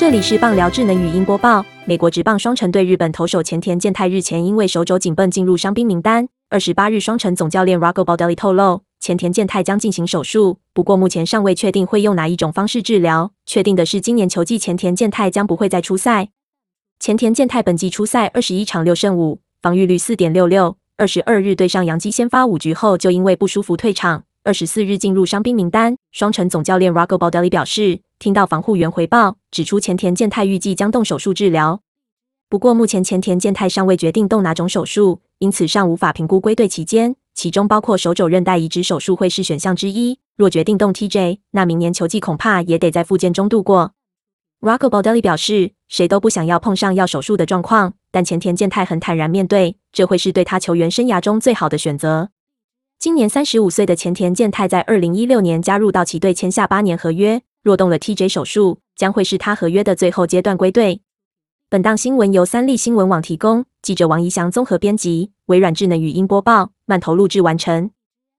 这里是棒聊智能语音播报。美国职棒双城队日本投手前田健太日前因为手肘紧绷进入伤兵名单。二十八日，双城总教练 Rago Baldelli 透露，前田健太将进行手术，不过目前尚未确定会用哪一种方式治疗。确定的是，今年球季前田健太将不会再出赛。前田健太本季出赛二十一场六胜五，防御率四点六六。二十二日对上洋基先发五局后，就因为不舒服退场。二十四日进入伤兵名单。双城总教练 Rocco Baldelli 表示。听到防护员回报，指出前田健太预计将动手术治疗。不过目前前田健太尚未决定动哪种手术，因此尚无法评估归队期间，其中包括手肘韧带移植手术会是选项之一。若决定动 TJ，那明年球季恐怕也得在复健中度过。Rocco Baldelli 表示，谁都不想要碰上要手术的状况，但前田健太很坦然面对，这会是对他球员生涯中最好的选择。今年三十五岁的前田健太在二零一六年加入道奇队，签下八年合约。若动了 TJ 手术，将会是他合约的最后阶段归队。本档新闻由三立新闻网提供，记者王怡翔综合编辑，微软智能语音播报，慢投录制完成。